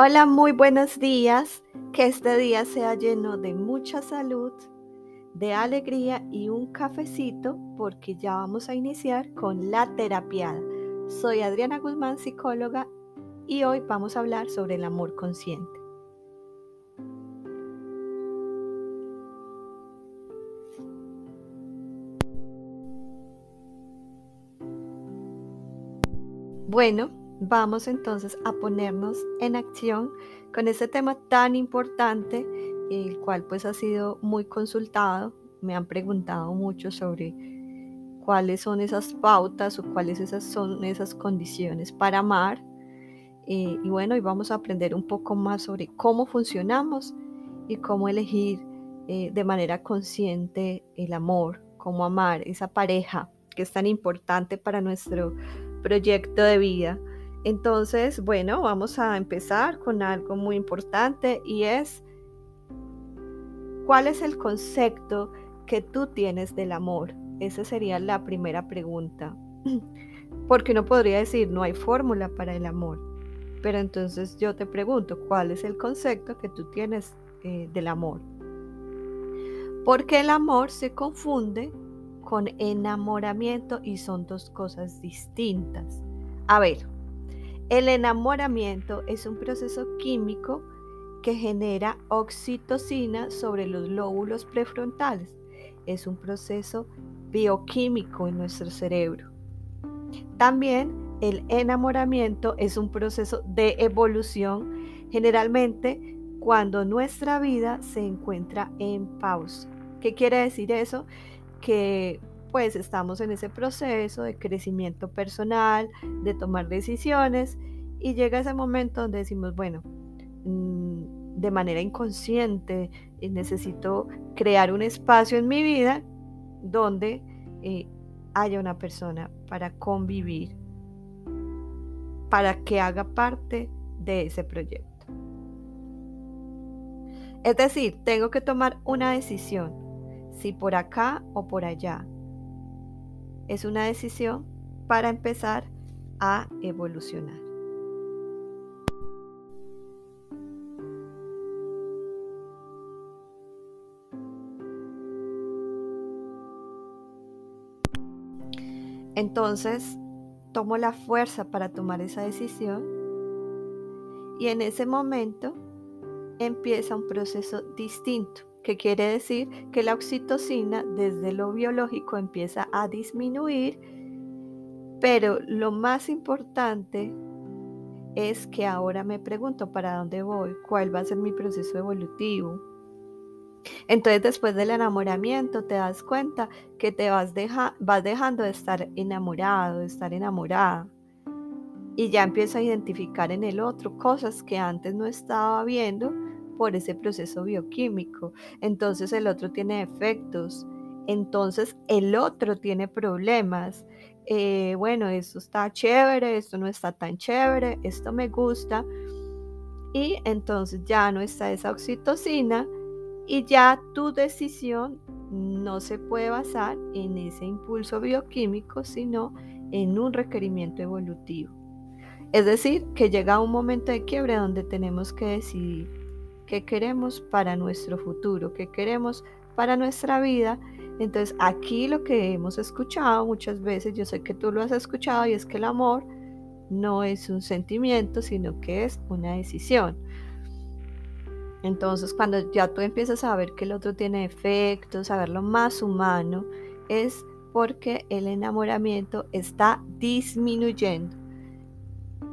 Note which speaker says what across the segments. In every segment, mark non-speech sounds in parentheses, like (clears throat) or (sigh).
Speaker 1: Hola, muy buenos días. Que este día sea lleno de mucha salud, de alegría y un cafecito porque ya vamos a iniciar con la terapia. Soy Adriana Guzmán, psicóloga, y hoy vamos a hablar sobre el amor consciente. Bueno, Vamos entonces a ponernos en acción con este tema tan importante, el cual pues ha sido muy consultado. Me han preguntado mucho sobre cuáles son esas pautas o cuáles esas son esas condiciones para amar. Eh, y bueno, y vamos a aprender un poco más sobre cómo funcionamos y cómo elegir eh, de manera consciente el amor, cómo amar esa pareja que es tan importante para nuestro proyecto de vida. Entonces, bueno, vamos a empezar con algo muy importante y es, ¿cuál es el concepto que tú tienes del amor? Esa sería la primera pregunta. (clears throat) Porque uno podría decir, no hay fórmula para el amor. Pero entonces yo te pregunto, ¿cuál es el concepto que tú tienes eh, del amor? Porque el amor se confunde con enamoramiento y son dos cosas distintas. A ver, el enamoramiento es un proceso químico que genera oxitocina sobre los lóbulos prefrontales. Es un proceso bioquímico en nuestro cerebro. También el enamoramiento es un proceso de evolución, generalmente cuando nuestra vida se encuentra en pausa. ¿Qué quiere decir eso? Que pues estamos en ese proceso de crecimiento personal, de tomar decisiones y llega ese momento donde decimos, bueno, mm, de manera inconsciente eh, necesito crear un espacio en mi vida donde eh, haya una persona para convivir, para que haga parte de ese proyecto. Es decir, tengo que tomar una decisión, si por acá o por allá, es una decisión para empezar a evolucionar. Entonces, tomo la fuerza para tomar esa decisión y en ese momento empieza un proceso distinto que quiere decir que la oxitocina desde lo biológico empieza a disminuir, pero lo más importante es que ahora me pregunto para dónde voy, cuál va a ser mi proceso evolutivo. Entonces después del enamoramiento te das cuenta que te vas, vas dejando de estar enamorado, de estar enamorada. Y ya empiezo a identificar en el otro cosas que antes no estaba viendo por ese proceso bioquímico. Entonces el otro tiene efectos. Entonces el otro tiene problemas. Eh, bueno, esto está chévere, esto no está tan chévere, esto me gusta. Y entonces ya no está esa oxitocina y ya tu decisión no se puede basar en ese impulso bioquímico, sino en un requerimiento evolutivo. Es decir, que llega un momento de quiebre donde tenemos que decidir qué queremos para nuestro futuro, qué queremos para nuestra vida. Entonces aquí lo que hemos escuchado muchas veces, yo sé que tú lo has escuchado y es que el amor no es un sentimiento, sino que es una decisión. Entonces cuando ya tú empiezas a ver que el otro tiene efectos, a verlo más humano, es porque el enamoramiento está disminuyendo.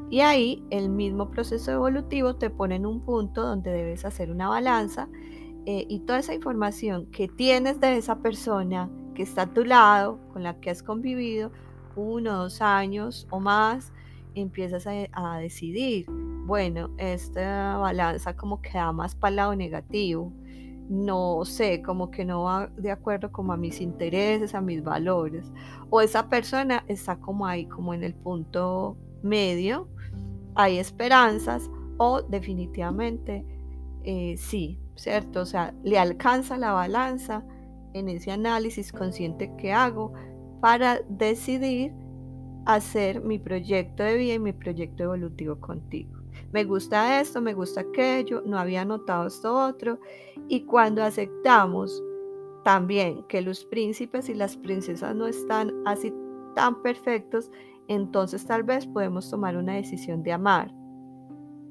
Speaker 1: Y ahí el mismo proceso evolutivo te pone en un punto donde debes hacer una balanza eh, y toda esa información que tienes de esa persona que está a tu lado, con la que has convivido uno, dos años o más, empiezas a, decidir, bueno, esta balanza como que da más para el lado negativo, no sé, como que no va de acuerdo como a mis intereses, a mis valores, o esa persona está como ahí, como en el punto medio, hay esperanzas o definitivamente eh, sí, ¿cierto? O sea, le alcanza la balanza en ese análisis consciente que hago para decidir hacer mi proyecto de vida y mi proyecto evolutivo contigo. me gusta esto, me gusta aquello, no había notado esto otro. Y cuando aceptamos también que los príncipes y las princesas no están así tan perfectos, entonces tal vez podemos tomar una decisión de amar.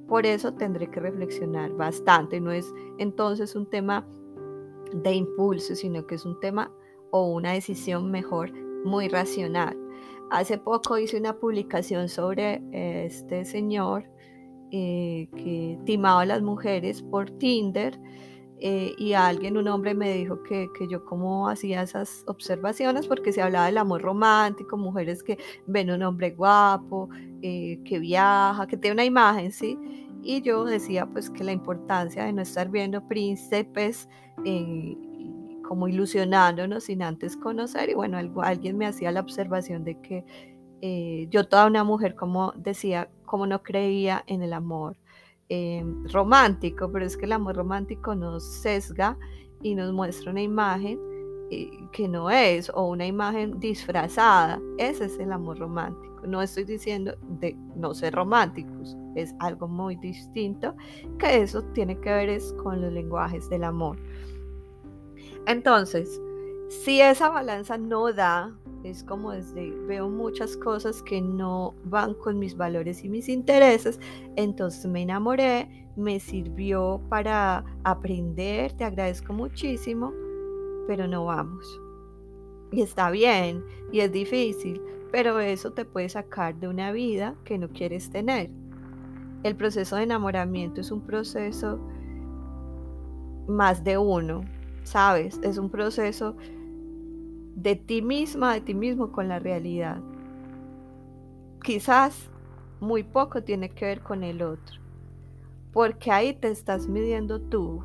Speaker 1: Por eso tendré que reflexionar bastante. No es entonces un tema de impulso, sino que es un tema o una decisión mejor muy racional. Hace poco hice una publicación sobre eh, este señor eh, que timaba a las mujeres por Tinder eh, y alguien, un hombre, me dijo que, que, yo como hacía esas observaciones porque se hablaba del amor romántico, mujeres que ven un hombre guapo, que viaja, que tiene una imagen, ¿sí? Y yo decía pues que la importancia de no estar viendo príncipes como ilusionándonos sin antes conocer. Y bueno, alguien me hacía la observación de que eh, yo toda una mujer, como decía, como no creía en el amor eh, romántico, pero es que el amor romántico nos sesga y nos muestra una imagen eh, que no es, o una imagen disfrazada. Ese es el amor romántico. No estoy diciendo de no ser románticos, es algo muy distinto, que eso tiene que ver es con los lenguajes del amor. Entonces, si esa balanza no da, es como desde veo muchas cosas que no van con mis valores y mis intereses, entonces me enamoré, me sirvió para aprender, te agradezco muchísimo, pero no vamos. Y está bien, y es difícil, pero eso te puede sacar de una vida que no quieres tener. El proceso de enamoramiento es un proceso más de uno, ¿sabes? Es un proceso de ti misma, de ti mismo con la realidad. Quizás muy poco tiene que ver con el otro, porque ahí te estás midiendo tú,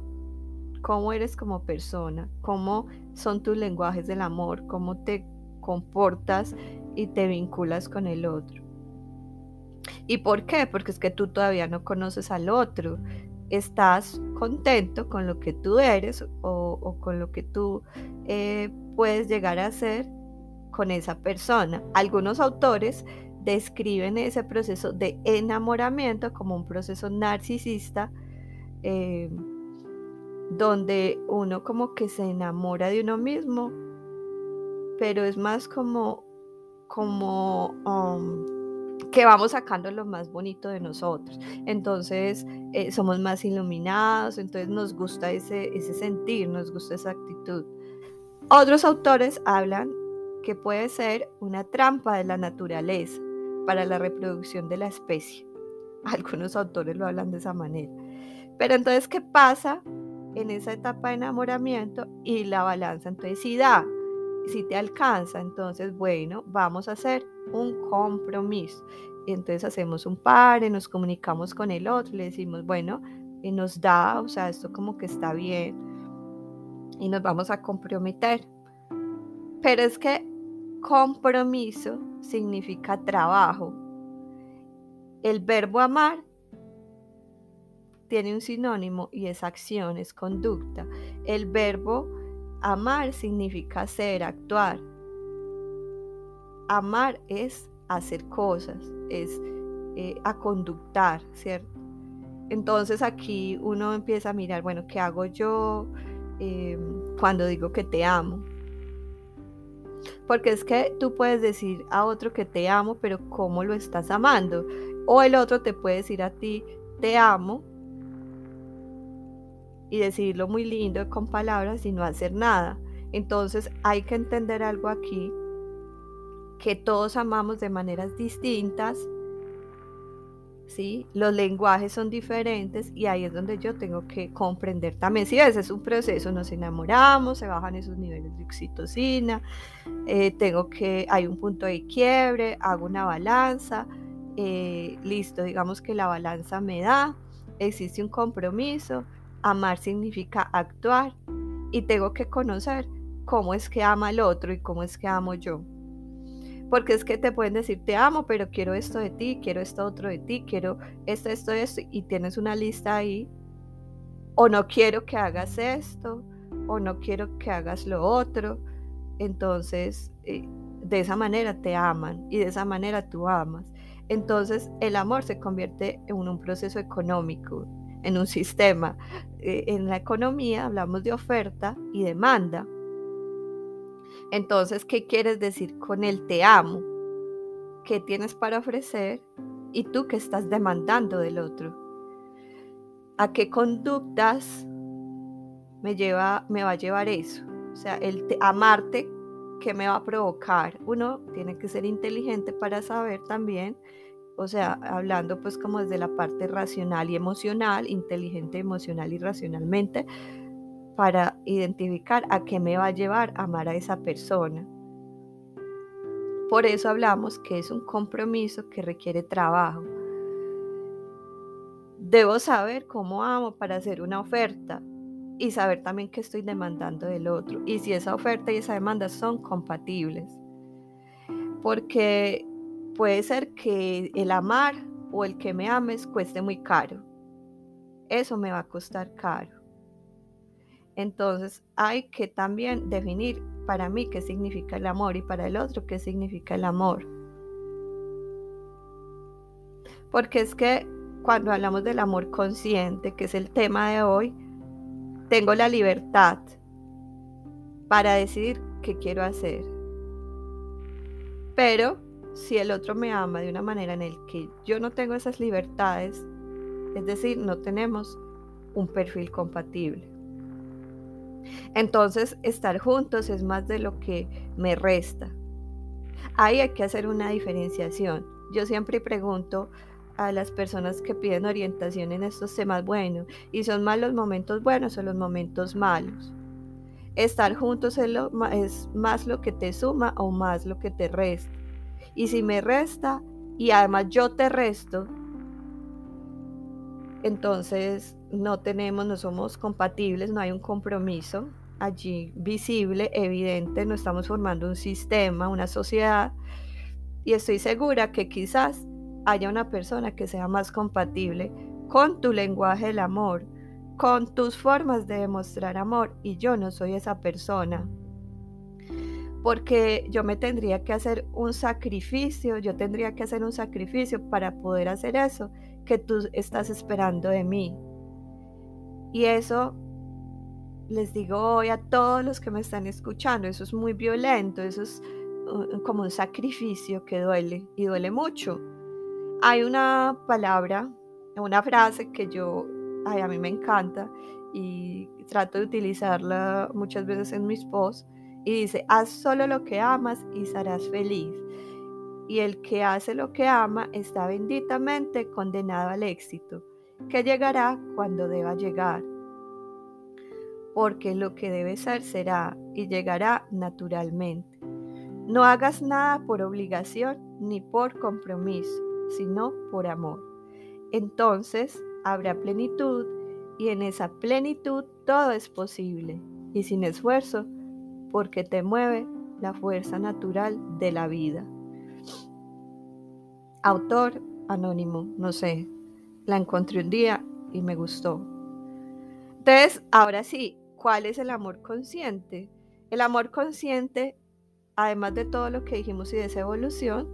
Speaker 1: cómo eres como persona, cómo son tus lenguajes del amor, cómo te comportas y te vinculas con el otro. ¿Y por qué? Porque es que tú todavía no conoces al otro, estás contento con lo que tú eres o, con lo que tú eh, puedes llegar a ser con esa persona. Algunos autores describen ese proceso de enamoramiento como un proceso narcisista, eh, donde uno como que se enamora de uno mismo, pero es más como, como um, que vamos sacando lo más bonito de nosotros. Entonces eh, somos más iluminados, entonces nos gusta ese, ese sentir, nos gusta esa actitud. Otros autores hablan que puede ser una trampa de la naturaleza para la reproducción de la especie. (laughs) Algunos autores lo hablan de esa manera. Pero entonces, ¿qué pasa en esa etapa de enamoramiento y la balanza? Entonces, si da, si te alcanza, entonces, bueno, vamos a hacer un compromiso. Entonces hacemos un par, nos comunicamos con el otro, le decimos, bueno, y nos da, o sea, esto como que está bien y nos vamos a comprometer. Pero es que compromiso significa trabajo. El verbo amar tiene un sinónimo y es acción, es conducta. El verbo amar significa ser, actuar amar es hacer cosas, es eh, conductar, ¿cierto? Entonces aquí uno empieza a mirar, bueno, ¿qué hago yo em, cuando digo que te amo? Porque es que tú puedes decir a otro que te amo, pero ¿cómo lo estás amando? O el otro te puede decir a ti, te amo, y decirlo muy lindo con palabras y no hacer nada. Entonces hay que entender algo aquí que todos amamos de maneras distintas, ¿sí? Los lenguajes son diferentes y ahí es donde yo tengo que comprender también, si ese es un proceso, nos enamoramos, se bajan esos niveles de oxitocina, eh, tengo que, hay un punto de quiebre, hago una balanza, eh, listo, digamos que la balanza me da, existe un compromiso, amar significa actuar y tengo que conocer cómo es que ama el otro y cómo es que amo yo. Porque es que te pueden decir, te amo, pero quiero esto de ti, quiero esto otro de ti, quiero esto, esto, esto, y tienes una lista ahí. O no quiero que hagas esto, o no quiero que hagas lo otro. Entonces, eh, de esa manera te aman y de esa manera tú amas. entonces el amor se convierte en un proceso económico, en un (laughs) sistema. Eh, en la economía hablamos de oferta y demanda. Entonces, ¿qué quieres decir con el te amo? ¿Qué tienes para ofrecer? ¿Y tú qué estás demandando del otro? ¿A qué conductas me, lleva, me va a llevar eso? O sea, el amarte, ¿qué me va a provocar? Uno tiene que ser inteligente para saber también, o sea, hablando pues como desde la parte racional y emocional, inteligente emocional y racionalmente, para identificar a qué me va a llevar a amar a esa persona. Por eso hablamos que es un compromiso que requiere trabajo. Debo saber cómo amo para hacer una oferta, y saber también qué estoy demandando del otro y si esa oferta y esa demanda son compatibles. Porque puede ser que el amar o el que me ames cueste muy caro. Eso me va a costar caro. Entonces hay que también definir para mí qué significa el amor y para el otro qué significa el amor. Porque es que cuando hablamos del amor consciente, que es el tema de hoy, tengo la libertad para decidir qué quiero hacer. Pero si el otro me ama de una manera en la que yo no tengo esas libertades, es decir, no tenemos un perfil compatible. Entonces, estar juntos es más de lo que me resta. Ahí hay que hacer una diferenciación. Yo siempre pregunto, a las personas que piden orientación en estos temas, bueno, y son más los momentos buenos o los momentos malos. Estar juntos es, es más lo que te suma o más lo que te resta. Y si me resta y además yo te resto, entonces no tenemos, no somos compatibles, no hay un compromiso allí visible, evidente, no estamos formando un sistema, una sociedad. Y estoy segura que quizás haya una persona que sea más compatible con tu lenguaje del amor, con tus formas de demostrar amor y yo no soy esa persona. Porque yo me tendría que hacer un sacrificio, yo tendría que hacer un sacrificio para poder hacer eso que tú estás esperando de mí. Y eso les digo hoy a todos los que me están escuchando, eso es muy violento, eso es uh, como un sacrificio que duele y duele mucho. Hay una palabra, una frase que yo, a mí me encanta y trato de utilizarla muchas veces en mis posts y dice, haz solo lo que amas y serás feliz. Y el que hace lo que ama está benditamente condenado al éxito, que llegará cuando deba llegar. Porque lo que debe ser será y llegará naturalmente. No hagas nada por obligación ni por compromiso sino por amor. Entonces habrá plenitud y en esa plenitud todo es posible y sin esfuerzo porque te mueve la fuerza natural de la vida. Autor anónimo, no sé, la encontré un día y me gustó. Entonces, ahora sí, ¿cuál es el amor consciente? El amor consciente, además de todo lo que dijimos y de esa evolución,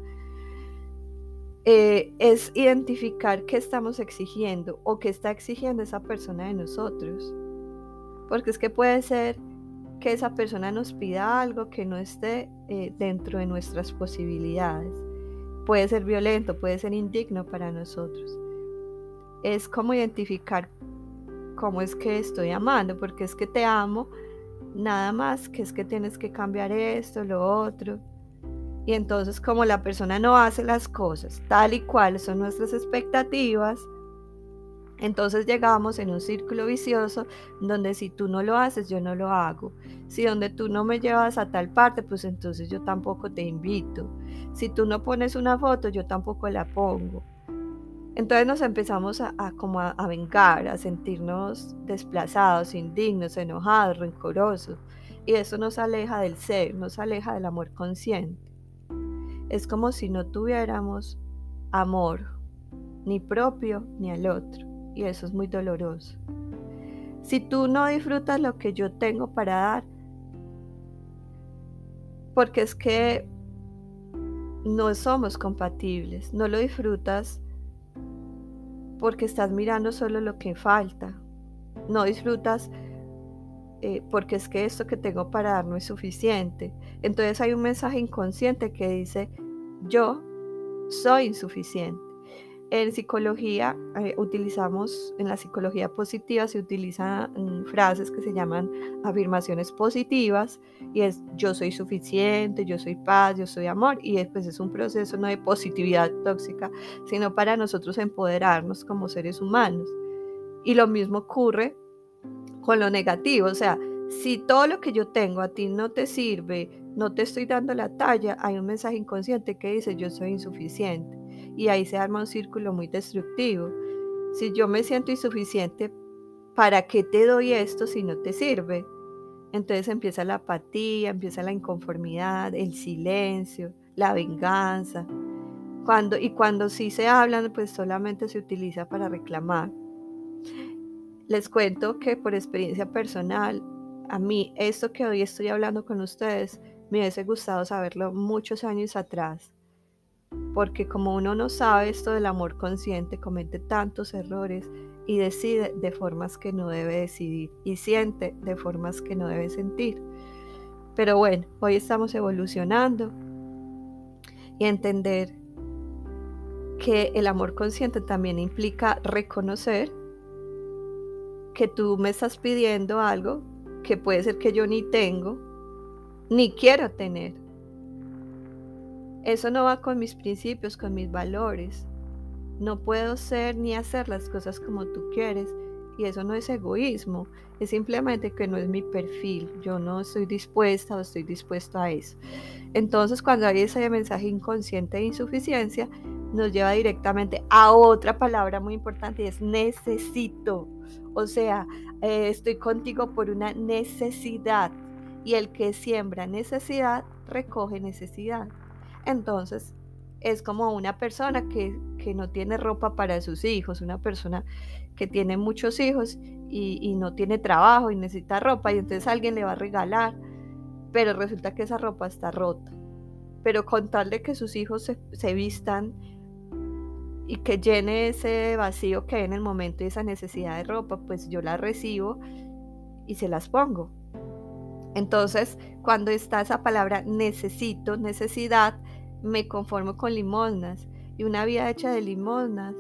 Speaker 1: eh, es identificar qué estamos exigiendo o qué está exigiendo esa persona de nosotros. Porque es que puede ser que esa persona nos pida algo que no esté eh, dentro de nuestras posibilidades. Puede ser violento, puede ser indigno para nosotros. Es como identificar cómo es que estoy amando, porque es que te amo, nada más que es que tienes que cambiar esto, lo otro. Y entonces como la persona no hace las cosas tal y cual son nuestras expectativas, entonces llegamos en un círculo vicioso donde si tú no lo haces, yo no lo hago. Si donde tú no me llevas a tal parte, pues entonces yo tampoco te invito. Si tú no pones una foto, yo tampoco la pongo. Entonces nos empezamos a, como a, vengar, a sentirnos desplazados, indignos, enojados, rencorosos. Y eso nos aleja del ser, nos aleja del amor consciente. Es como si no tuviéramos amor, ni propio ni al otro. Y eso es muy doloroso. Si tú no disfrutas lo que yo tengo para dar, porque es que no somos compatibles, no lo disfrutas porque estás mirando solo lo que falta, no disfrutas eh, porque es que esto que tengo para dar no es suficiente. Entonces hay un mensaje inconsciente que dice, yo soy insuficiente. En psicología eh, utilizamos, en la psicología positiva se utilizan mm, frases que se llaman afirmaciones positivas y es yo soy suficiente, yo soy paz, yo soy amor y después es un proceso no de positividad tóxica, sino para nosotros empoderarnos como seres humanos. Y lo mismo ocurre con lo negativo, o sea, si todo lo que yo tengo a ti no te sirve, no te estoy dando la talla, hay un mensaje inconsciente que dice yo soy insuficiente. Y ahí se arma un círculo muy destructivo. Si yo me siento insuficiente, ¿para qué te doy esto si no te sirve? Entonces empieza la apatía, empieza la inconformidad, el silencio, la venganza. Cuando, y cuando sí se hablan, pues solamente se utiliza para reclamar. Les cuento que por experiencia personal, a mí esto que hoy estoy hablando con ustedes, me hubiese gustado saberlo muchos años atrás, porque como uno no sabe esto del amor consciente, comete tantos errores y decide de formas que no debe decidir y siente de formas que no debe sentir. Pero bueno, hoy estamos evolucionando y entender que el amor consciente también implica reconocer que tú me estás pidiendo algo que puede ser que yo ni tengo, ni quiero tener. Eso no va con mis principios, con mis valores. No puedo ser ni hacer las cosas como tú quieres. Y eso no es egoísmo, es simplemente que no es mi perfil. Yo no estoy dispuesta o estoy dispuesto a eso. Entonces, cuando hay ese mensaje inconsciente de insuficiencia, nos lleva directamente a otra palabra muy importante y es necesito. O sea, eh, estoy contigo por una necesidad y el que siembra necesidad recoge necesidad. Entonces, es como una persona que, que, no tiene ropa para sus hijos, una persona que tiene muchos hijos y, no tiene trabajo y necesita ropa y entonces alguien le va a regalar, pero resulta que esa ropa está rota. Pero con tal de que sus hijos se, se vistan y que llene ese vacío que hay en el momento y esa necesidad de ropa, pues yo la recibo y se las pongo. Entonces, cuando está esa palabra necesito, necesidad, me conformo con limosnas. Y una vida hecha de limosnas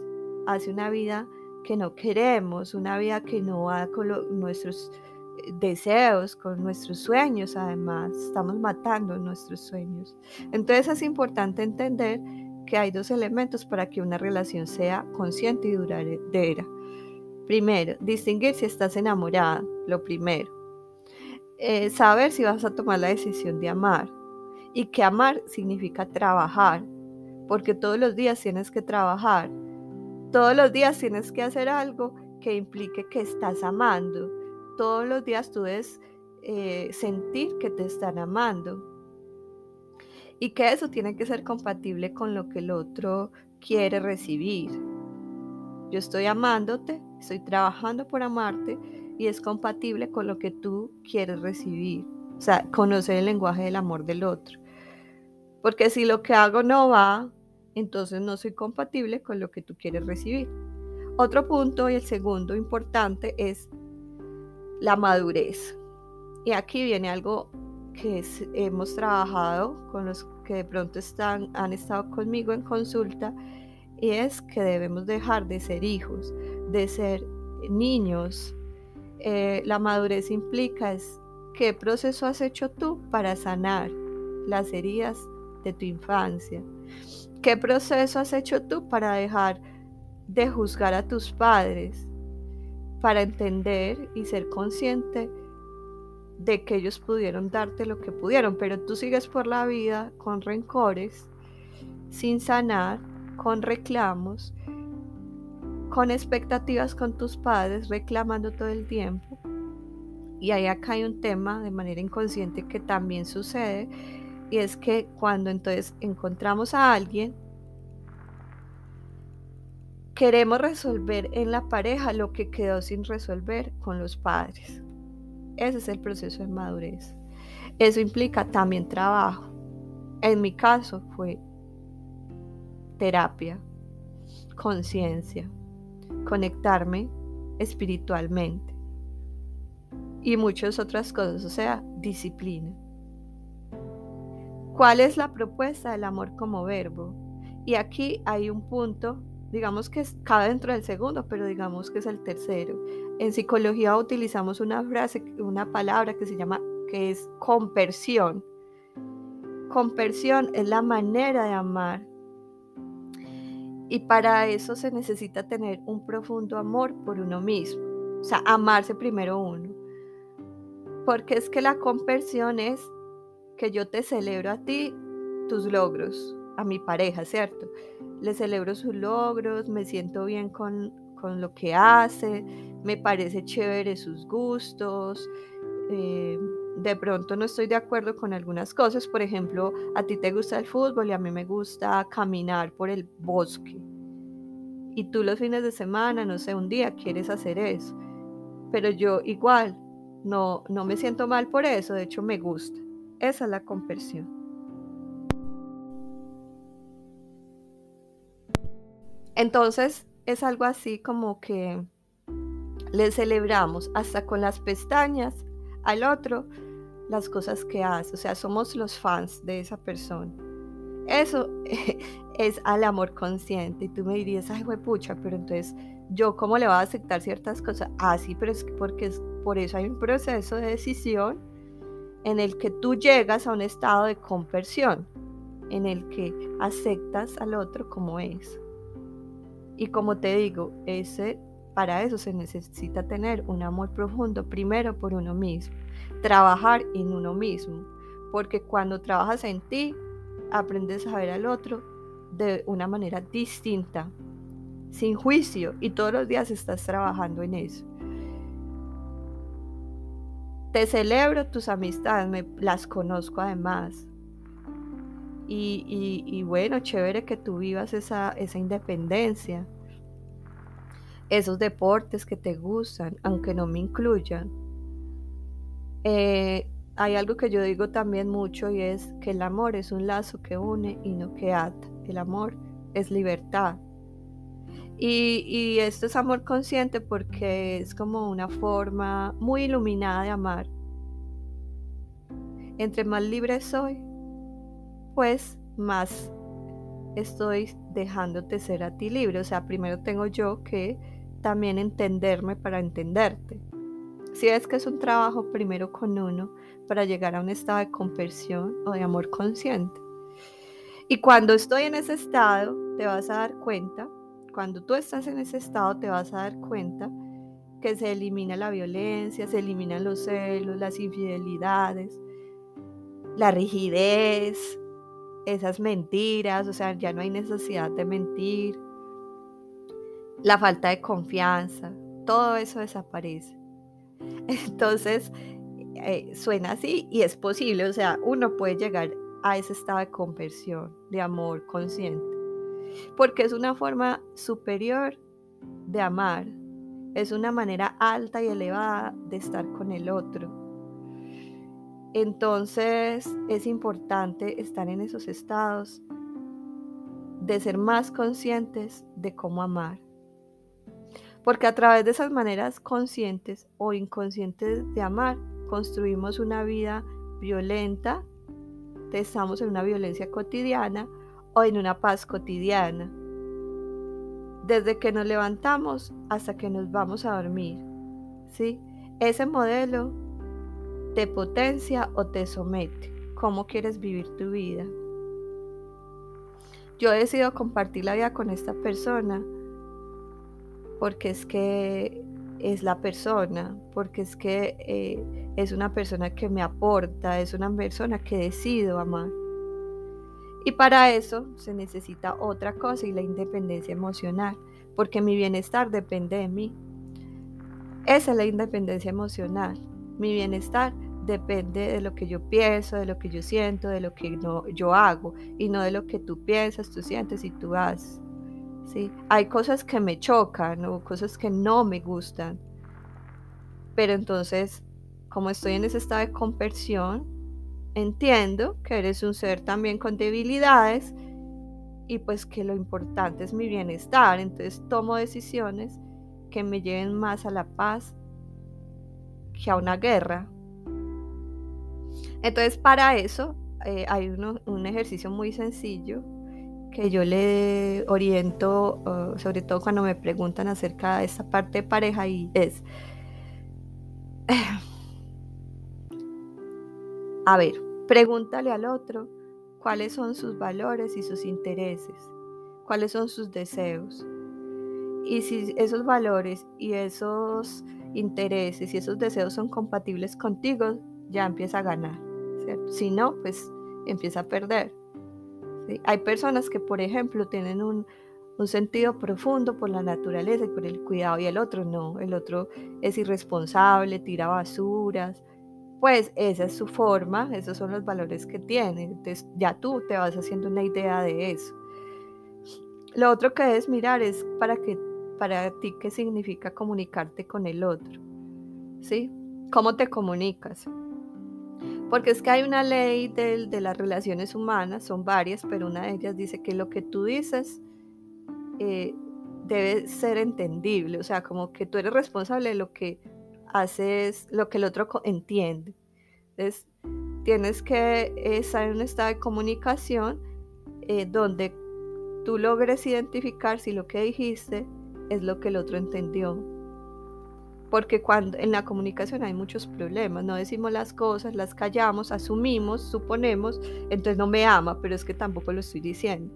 Speaker 1: hace una vida que no queremos, una vida que no va con nuestros eh, deseos, con nuestros sueños, además, estamos matando nuestros sueños. Entonces es importante entender que hay dos elementos para que una relación sea consciente y duradera. Primero, distinguir si estás enamorada, lo primero. Eh, saber si vas a tomar la decisión de amar. Y que amar significa trabajar, porque todos los días tienes que trabajar. Todos los días tienes que hacer algo que implique que estás amando. Todos los días tú debes eh, sentir que te están amando y que eso tiene que ser compatible con lo que el otro quiere recibir. Yo estoy amándote, estoy trabajando por amarte y es compatible con lo que tú quieres recibir. O sea, conocer el lenguaje del amor del otro. Porque si lo que hago no va, entonces no soy compatible con lo que tú quieres recibir. Otro punto y el segundo importante es la madurez. Y aquí viene algo que hemos trabajado con los que de pronto están, han estado conmigo en consulta, y es que debemos dejar de ser hijos, de ser niños. Eh, la madurez implica es qué proceso has hecho tú para sanar las heridas de tu infancia. ¿Qué proceso has hecho tú para dejar de juzgar a tus padres? Para entender y ser consciente de que ellos pudieron darte lo que pudieron, pero tú sigues por la vida con rencores, sin sanar, con reclamos, con expectativas con tus padres, reclamando todo el tiempo. Y ahí acá hay un tema de manera inconsciente que también sucede, y es que cuando entonces encontramos a alguien, queremos resolver en la pareja lo que quedó sin resolver con los padres. Ese es el proceso de madurez. Eso implica también trabajo. En mi caso fue terapia, conciencia, conectarme espiritualmente y muchas otras cosas, o sea, disciplina. ¿Cuál es la propuesta del amor como verbo? Y aquí hay un punto, digamos que cabe dentro del segundo, pero digamos que es el tercero. En psicología utilizamos una frase, una palabra que se llama, que es compersión. Compersión es la manera de amar. Y para eso se necesita tener un profundo amor por uno mismo. O sea, amarse primero uno. Porque es que la conversión es que yo te celebro a ti tus logros, a mi pareja, ¿cierto? Le celebro sus logros, me siento bien con, con lo que hace, me parece chévere sus gustos. Eh, de pronto no estoy de acuerdo con algunas cosas, por ejemplo, a ti te gusta el fútbol y a mí me gusta caminar por el bosque. Y tú los fines de semana, no sé, un día quieres hacer eso. Pero yo igual no, no me siento mal por eso, de hecho me gusta. Esa es la conversión. Entonces es algo así como que le celebramos hasta con las pestañas al otro las cosas que hace. O sea, somos los fans de esa persona. Eso (laughs) es al amor consciente. Y tú me dirías, ay, pucha, pero entonces yo cómo le voy a aceptar ciertas cosas. Ah, sí, pero es que porque es, por eso hay un proceso de decisión en el que tú llegas a un estado de conversión, en el que aceptas al otro como es. Y como te digo, ese, para eso se necesita tener un amor profundo, primero por uno mismo, trabajar en uno mismo, porque cuando trabajas en ti, aprendes a ver al otro de una manera distinta, sin juicio y todos los días estás trabajando en eso. Te celebro tus amistades, me, las conozco además. Y, bueno, chévere que tú vivas esa, esa independencia, esos deportes que te gustan, aunque no me incluyan. Eh, hay algo que yo digo también mucho y es que el amor es un lazo que une y no que ata. El amor es libertad. Y, esto es amor consciente porque es como una forma muy iluminada de amar. Entre más libre soy, pues más estoy dejándote ser a ti libre. O sea, primero tengo yo que también entenderme para entenderte. Si es que es un trabajo primero con uno para llegar a un estado de conversión o de amor consciente. Y cuando estoy en ese estado, te vas a dar cuenta cuando tú estás en ese estado te vas a dar cuenta que se elimina la violencia, se eliminan los celos, las infidelidades, la rigidez, esas mentiras, o sea, ya no hay necesidad de mentir, la falta de confianza, todo eso desaparece. (laughs) Entonces, eh, suena así y es posible, o sea, uno puede llegar a ese estado de conversión, de amor consciente porque es una forma superior de amar, es una manera alta y elevada de estar con el otro. Entonces es importante estar en esos estados de ser más conscientes de cómo amar. Porque a través de esas maneras conscientes o inconscientes de amar, construimos una vida violenta, estamos en una violencia cotidiana o en una paz cotidiana. Desde que nos levantamos hasta que nos vamos a dormir. ¿sí? Ese modelo te potencia o te somete. ¿Cómo quieres vivir tu vida? Yo he decidido compartir la vida con esta persona porque es que es la persona, porque es que eh, es una persona que me aporta, es una persona que decido amar. Y para eso se necesita otra cosa y la independencia emocional, porque mi bienestar depende de mí. Esa es la independencia emocional. Mi bienestar depende de lo que yo pienso, de lo que yo siento, de lo que yo hago y no de lo que tú piensas, tú sientes y tú haces. ¿sí? Hay cosas que me chocan o cosas que no me gustan. Pero entonces, como estoy en ese estado de conversión, entiendo que eres un ser también con debilidades y pues que lo importante es mi bienestar. Entonces tomo decisiones que me lleven más a la paz que a una guerra. Entonces para eso eh, hay un ejercicio muy sencillo que yo le oriento, sobre todo cuando me preguntan acerca de esta parte de pareja, y es, (sighs) a ver, pregúntale al otro cuáles son sus valores y sus intereses, cuáles son sus deseos. Y si esos valores y esos intereses y esos deseos son compatibles contigo, ya empieza a ganar. Si no, pues empieza a perder. Hay personas que, por ejemplo, tienen un, sentido profundo por la naturaleza y por el cuidado y el otro no, el otro es irresponsable, tira basuras, pues esa es su forma, esos son los valores que tiene, entonces ya tú te vas haciendo una idea de eso. Lo otro que es mirar es para que para ti qué significa comunicarte con el otro. ¿Sí? ¿Cómo te comunicas? Porque es que hay una ley de, de, las relaciones humanas, son varias, pero una de ellas dice que lo que tú dices eh, debe ser entendible, o sea, como que tú eres responsable de lo que haces, lo que el otro entiende. Entonces, tienes que estar en un estado de comunicación eh, donde tú logres identificar si lo que dijiste es lo que el otro entendió porque cuando en la comunicación hay muchos problemas, no decimos las cosas, las callamos, asumimos, suponemos, entonces no me ama, pero es que tampoco lo estoy diciendo.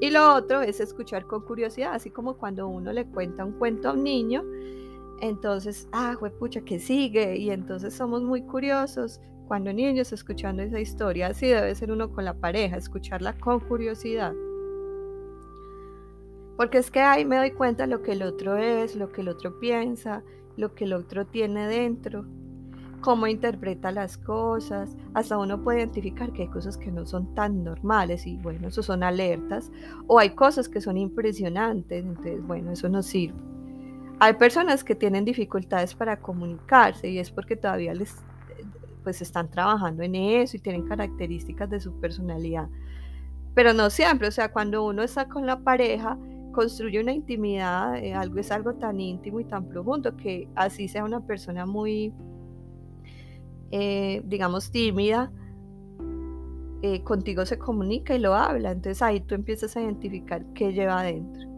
Speaker 1: Y lo otro es escuchar con curiosidad, así como cuando uno le cuenta un cuento a un niño, entonces, ah, pucha, que sigue, y entonces somos muy curiosos cuando niños escuchando esa historia, así debe ser uno con la pareja, escucharla con curiosidad. Porque es que ahí me doy cuenta lo que el otro es, lo que el otro piensa, lo que el otro tiene dentro, cómo interpreta las cosas, hasta uno puede identificar que hay cosas que no son tan normales y bueno, eso son alertas, o hay cosas que son impresionantes, entonces bueno, eso no sirve. Hay personas que tienen dificultades para comunicarse y es porque todavía les pues están trabajando en eso y tienen características de su personalidad. Pero no siempre, o sea, cuando uno está con la pareja, construye una intimidad, eh, algo es algo tan íntimo y tan profundo que así sea una persona muy, eh, digamos, tímida, eh, contigo se comunica y lo habla. Entonces ahí tú empiezas a identificar qué lleva adentro.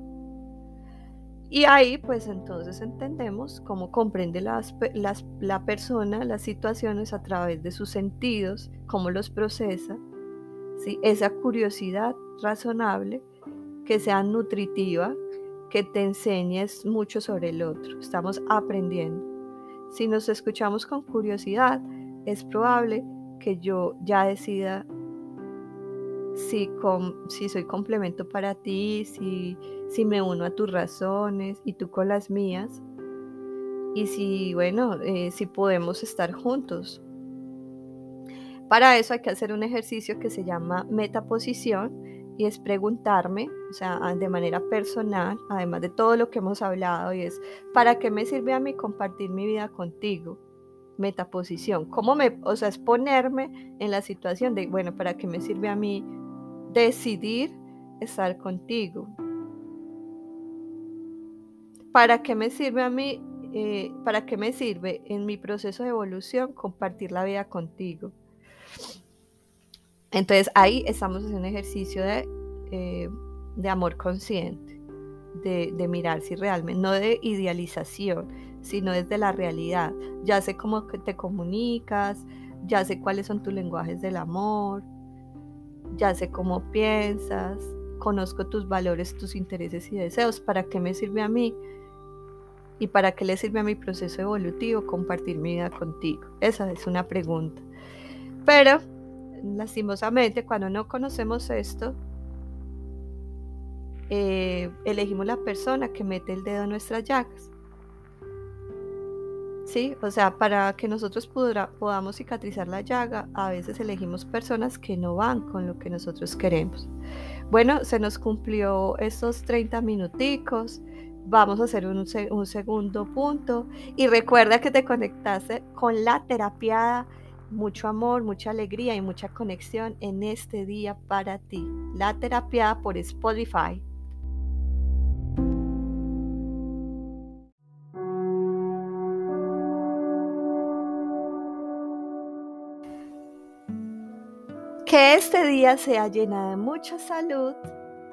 Speaker 1: Y ahí pues entonces entendemos cómo comprende las, la persona las situaciones a través de sus sentidos, cómo los procesa, ¿sí? esa curiosidad razonable que sea nutritiva, que te enseñes mucho sobre el otro. Estamos aprendiendo. Si nos escuchamos con curiosidad, es probable que yo ya decida si, si soy complemento para ti, si, si me uno a tus razones y tú con las mías. Y si, bueno, eh, si podemos estar juntos. Para eso hay que hacer un ejercicio que se llama metaposición y es preguntarme, o sea, de manera personal, además de todo lo que hemos hablado, y es, ¿para qué me sirve a mí compartir mi vida contigo? Metaposición, ¿cómo me, o sea, es ponerme en la situación de, bueno, ¿para qué me sirve a mí decidir estar contigo? ¿Para qué me sirve a mí, eh, para qué me sirve en mi proceso de evolución compartir la vida contigo? Entonces ahí estamos en un ejercicio de, eh, amor consciente, de, mirar si realmente, no de idealización, sino desde la realidad. Ya sé cómo te comunicas, ya sé cuáles son tus lenguajes del amor, ya sé cómo piensas, conozco tus valores, tus intereses y deseos, ¿para qué me sirve a mí? ¿Y para qué le sirve a mi proceso evolutivo compartir mi vida contigo? Esa es una pregunta. Pero lastimosamente, cuando no conocemos esto, eh, elegimos la persona que mete el dedo en nuestras llagas. ¿Sí? O sea, para que nosotros podamos cicatrizar la llaga, a veces elegimos personas que no van con lo que nosotros queremos. Bueno, se nos cumplió estos 30 minuticos. Vamos a hacer un, un segundo punto. Y recuerda que te conectaste con la terapia mucho amor, mucha alegría y mucha conexión en este día para ti. La terapia por Spotify. Que este día sea llena de mucha salud,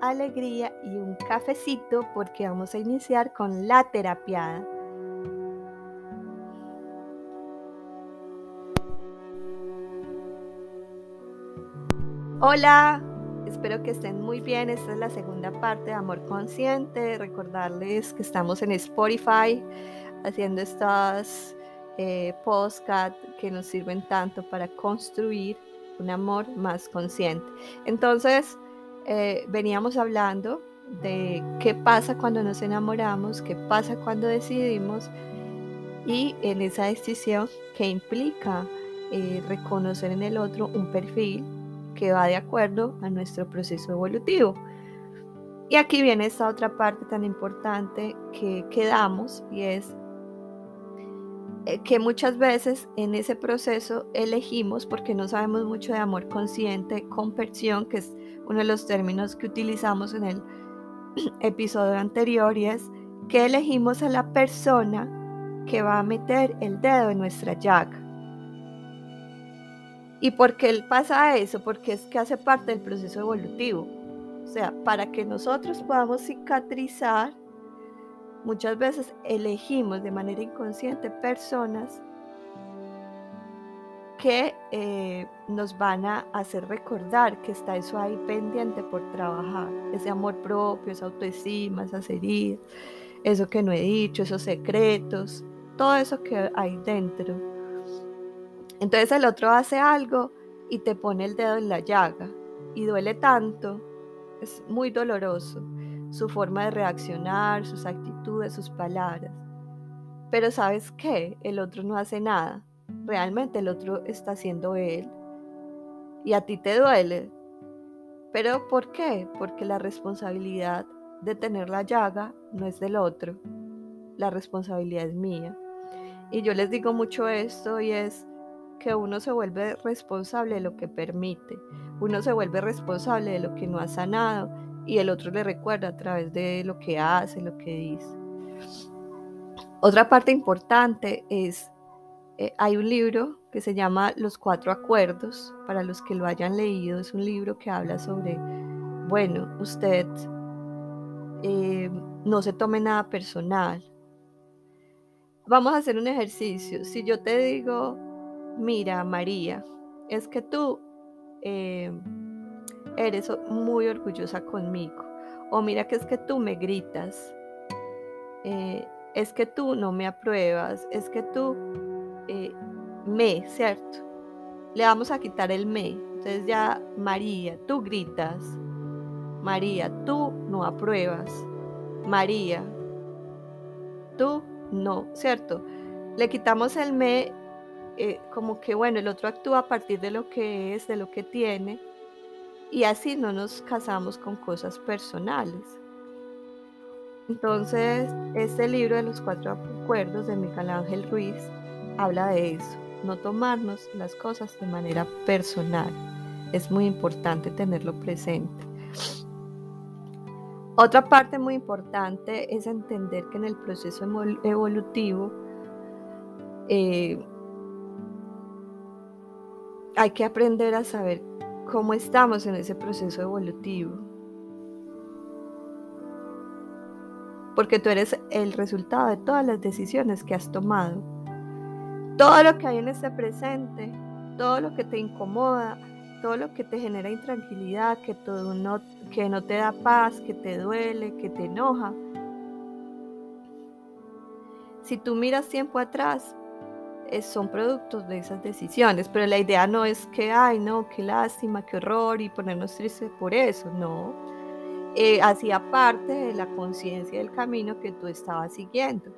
Speaker 1: alegría y un cafecito porque vamos a iniciar con la terapia. Hola, espero que estén muy bien. Esta es la segunda parte de Amor Consciente. Recordarles que estamos en Spotify haciendo estas eh, que nos sirven tanto para construir un amor más consciente. Entonces, eh, veníamos hablando de qué pasa cuando nos enamoramos, qué pasa cuando decidimos y en esa decisión que implica eh, reconocer en el otro un perfil que va de acuerdo a nuestro proceso evolutivo. Y aquí viene esta otra parte tan importante que quedamos y es que muchas veces en ese proceso elegimos, porque no sabemos mucho de amor consciente, conversión, que es uno de los términos que utilizamos en el (clears throat) episodio anterior, y es que elegimos a la persona que va a meter el dedo en nuestra llaga. ¿Y por qué pasa eso? Porque es que hace parte del proceso evolutivo. O sea, para que nosotros podamos cicatrizar, muchas veces elegimos de manera inconsciente personas que eh, nos van a hacer recordar que está eso ahí pendiente por trabajar, ese amor propio, esa autoestima, esas heridas, eso que no he dicho, esos secretos, todo eso que hay dentro. Entonces el otro hace algo y te pone el dedo en la llaga y duele tanto, es muy doloroso su forma de reaccionar, sus actitudes, sus palabras. Pero sabes qué, el otro no hace nada, realmente el otro está haciendo él y a ti te duele. Pero ¿por qué? Porque la responsabilidad de tener la llaga no es del otro, la responsabilidad es mía. Y yo les digo mucho esto y es, que uno se vuelve responsable de lo que permite, uno se vuelve responsable de lo que no ha sanado y el otro le recuerda a través de lo que hace, lo que dice. Otra parte importante es, eh, hay un libro que se llama Los Cuatro Acuerdos, para los que lo hayan leído, es un libro que habla sobre, bueno, usted eh, no se tome nada personal. Vamos a hacer un ejercicio. Si yo te digo, mira María, es que tú eh, eres muy orgullosa conmigo. O mira que es que tú me gritas. Eh, es que tú no me apruebas. Es que tú eh, me, ¿cierto? Le vamos a quitar el me. Entonces ya María, tú gritas. María, tú no apruebas. María, tú no, ¿cierto? Le quitamos el me eh, como que, bueno, el otro actúa a partir de lo que es, de lo que tiene, y así no nos casamos con cosas personales. Entonces, este libro de los cuatro acuerdos de Miguel Ángel Ruiz habla de eso, no tomarnos las cosas de manera personal. Es muy importante tenerlo presente. Otra parte muy importante es entender que en el proceso evolutivo eh, hay que aprender a saber cómo estamos en ese proceso evolutivo. Porque tú eres el resultado de todas las decisiones que has tomado. Todo lo que hay en este presente, todo lo que te incomoda, todo lo que te genera intranquilidad, que, todo no, que no te da paz, que te duele, que te enoja. Si tú miras tiempo atrás, son productos de esas decisiones, pero la idea no es que, ay, no, qué lástima, qué horror y ponernos tristes por eso, no. Eh, hacía parte de la conciencia del camino que tú estabas siguiendo.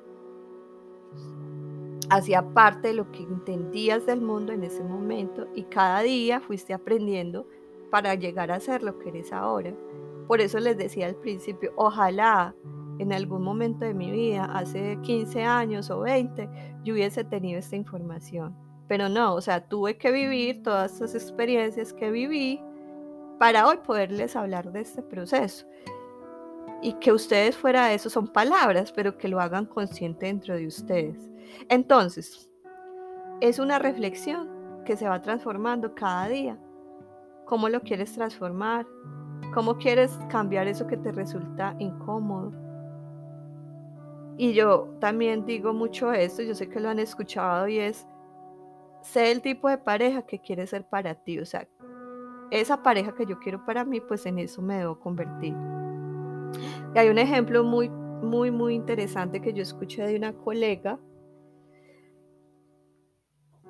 Speaker 1: Hacía parte de lo que entendías del mundo en ese momento y cada día fuiste aprendiendo para llegar a ser lo que eres ahora. Por eso les decía al principio, ojalá en algún momento de mi vida, hace 15 años o 20, yo hubiese tenido esta información. pero no, o sea, tuve que vivir todas esas experiencias que viví para hoy poderles hablar de este proceso. Y que ustedes fuera eso son palabras, pero que lo hagan consciente dentro de ustedes. Entonces, es una reflexión que se va transformando cada día. ¿Cómo lo quieres transformar? ¿Cómo quieres cambiar eso que te resulta incómodo? Y yo también digo mucho esto, yo sé que lo han escuchado y es, sé el tipo de pareja que quieres ser para ti, o sea, esa pareja que yo quiero para mí, pues en eso me debo convertir. Y hay un ejemplo muy, muy, muy interesante que yo escuché de una colega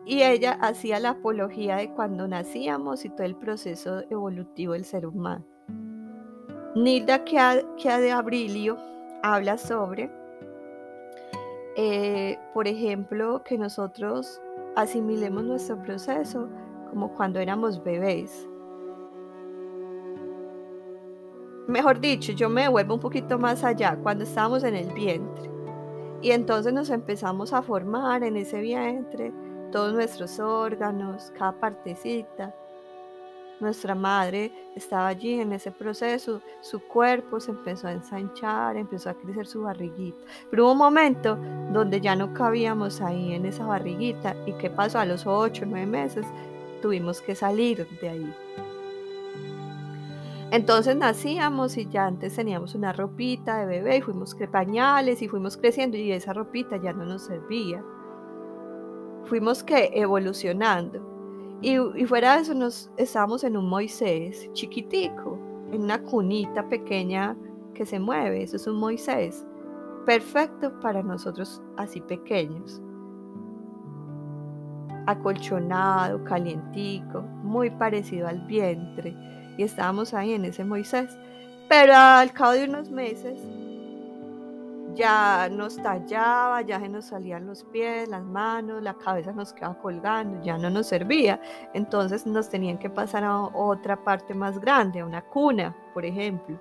Speaker 1: y ella hacía la apología de cuando nacíamos y todo el proceso evolutivo del ser humano. Nilda Kia de Abrilio habla sobre, eh, por ejemplo, que nosotros asimilemos nuestro proceso como cuando éramos bebés. Mejor dicho, yo me vuelvo un poquito más allá, cuando estábamos en el vientre. Y entonces nos empezamos a formar en ese vientre todos nuestros órganos, cada partecita. Nuestra madre estaba allí en ese proceso, su cuerpo se empezó a ensanchar, empezó a crecer su barriguita. Pero hubo un momento donde ya no cabíamos ahí en esa barriguita. ¿Y qué pasó? A los 8, 9 meses tuvimos que salir de ahí. Entonces nacíamos y ya antes teníamos una ropita de bebé y fuimos pañales y fuimos creciendo y esa ropita ya no nos servía fuimos que evolucionando. Y, fuera de eso nos estábamos en un Moisés chiquitico, en una cunita pequeña que se mueve, eso es un Moisés, perfecto para nosotros así pequeños. Acolchonado, calientico, muy parecido al vientre. Y estábamos ahí en ese Moisés. Pero al cabo de unos meses ya nos tallaba, ya se nos salían los pies, las manos, la cabeza nos quedaba colgando, ya no nos servía. Entonces nos tenían que pasar a otra parte más grande, a una cuna, por ejemplo.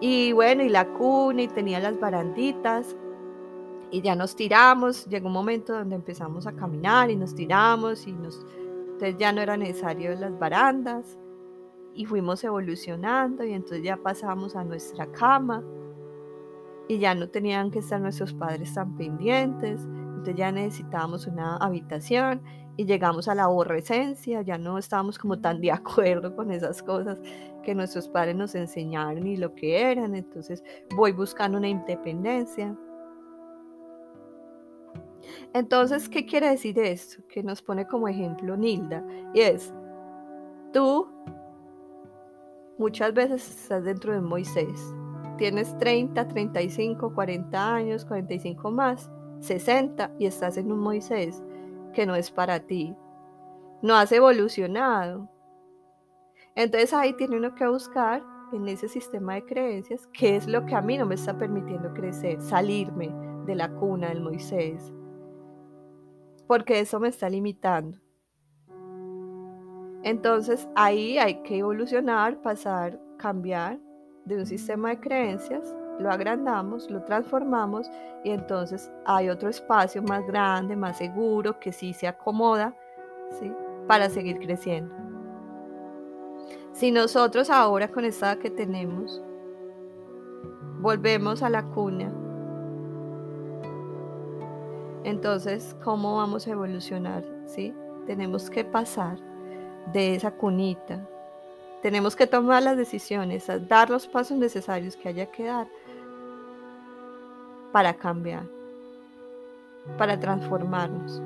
Speaker 1: Y bueno, y la cuna y tenía las baranditas y ya nos tiramos, llegó un momento donde empezamos a caminar y nos tiramos y nos entonces ya no era necesario las barandas y fuimos evolucionando y entonces ya pasamos a nuestra cama y ya no tenían que estar nuestros padres tan pendientes, entonces ya necesitábamos una habitación y llegamos a la aborrecencia, ya no estábamos como tan de (laughs) acuerdo con esas cosas que nuestros padres nos enseñaron y lo que eran, entonces voy buscando una independencia. Entonces, ¿qué quiere decir esto? Que nos pone como ejemplo Nilda, y es, tú muchas veces estás dentro de Moisés, tienes 30, 35, 40 años, 45 más, 60 y estás en un Moisés que no es para ti. No has evolucionado. Entonces ahí tiene uno que buscar en ese sistema de creencias qué es lo que a mí no me está permitiendo crecer, salirme de la cuna del Moisés. Porque eso me está limitando. Entonces ahí hay que evolucionar, pasar, cambiar de un sistema de creencias, lo agrandamos, lo transformamos y entonces hay otro espacio más grande, más seguro, que sí se acomoda ¿sí? para seguir creciendo. Si nosotros ahora con esta que tenemos volvemos a la cuna, entonces, ¿cómo vamos a evolucionar? ¿Sí? Tenemos que pasar de esa cunita tenemos que tomar las decisiones, dar los pasos necesarios que haya que dar para cambiar, para transformarnos,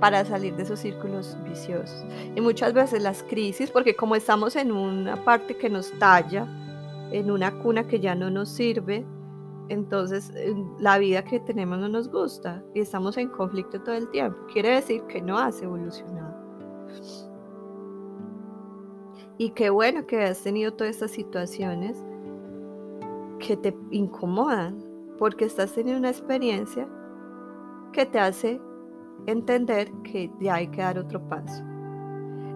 Speaker 1: para salir de esos círculos viciosos. Y muchas veces las crisis, porque como estamos en una parte que nos talla, en una cuna que ya no nos sirve, entonces la vida que tenemos no nos gusta y estamos en conflicto todo el tiempo. Quiere decir que no has evolucionado. Y qué bueno que has tenido todas estas situaciones que te incomodan, porque estás teniendo una experiencia que te hace entender que ya hay que dar otro paso.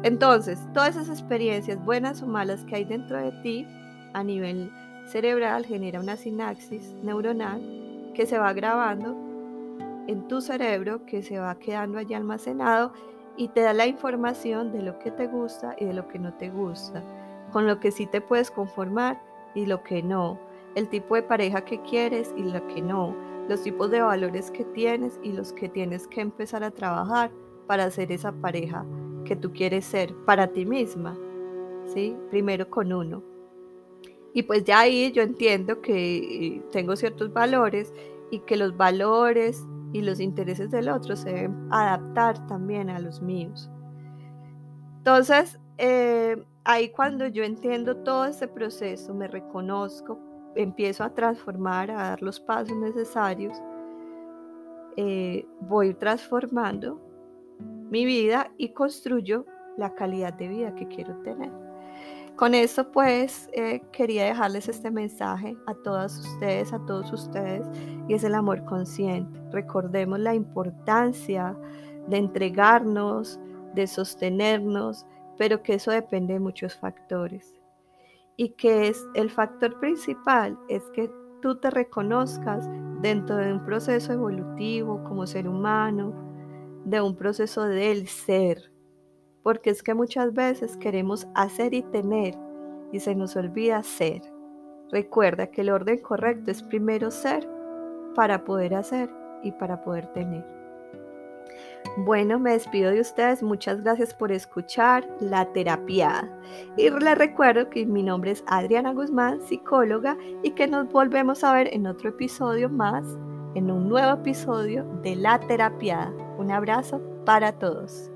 Speaker 1: Entonces, todas esas experiencias, buenas o malas que hay dentro de ti, a nivel cerebral, genera una sinapsis neuronal que se va grabando en tu cerebro que se va quedando allí almacenado y te da la información de lo que te gusta y de lo que no te gusta, con lo que sí te puedes conformar y lo que no, el tipo de pareja que quieres y lo que no, los tipos de valores que tienes y los que tienes que empezar a trabajar para ser esa pareja que tú quieres ser para ti misma, ¿sí? Primero con uno. Y pues ya ahí yo entiendo que tengo ciertos valores y que los valores y los intereses del otro se deben adaptar también a los míos. Entonces, eh, ahí cuando yo entiendo todo ese proceso, me reconozco, empiezo a transformar, a dar los pasos necesarios, eh, voy transformando mi vida y construyo la calidad de vida que quiero tener. Con eso pues eh, quería dejarles este mensaje a todas ustedes, a todos ustedes, y es el amor consciente. Recordemos la importancia de entregarnos, de sostenernos, pero que eso depende de muchos factores. Y que es el factor principal es que tú te reconozcas dentro de un proceso evolutivo como ser humano, de un proceso del ser, porque es que muchas veces queremos hacer y tener y se nos olvida ser. Recuerda que el orden correcto es primero ser para poder hacer y para poder tener. Bueno, me despido de ustedes. Muchas gracias por escuchar La Terapia. Y les recuerdo que mi nombre es Adriana Guzmán, psicóloga, y que nos volvemos a ver en otro episodio más, en un nuevo episodio de La Terapia. Un abrazo para todos.